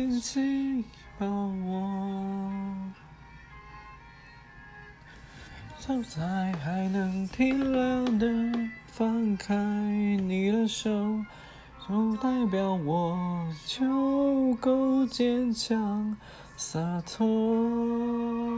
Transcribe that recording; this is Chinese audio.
紧紧抱我。就在还能体谅的放开你的手，就代表我就够坚强洒脱。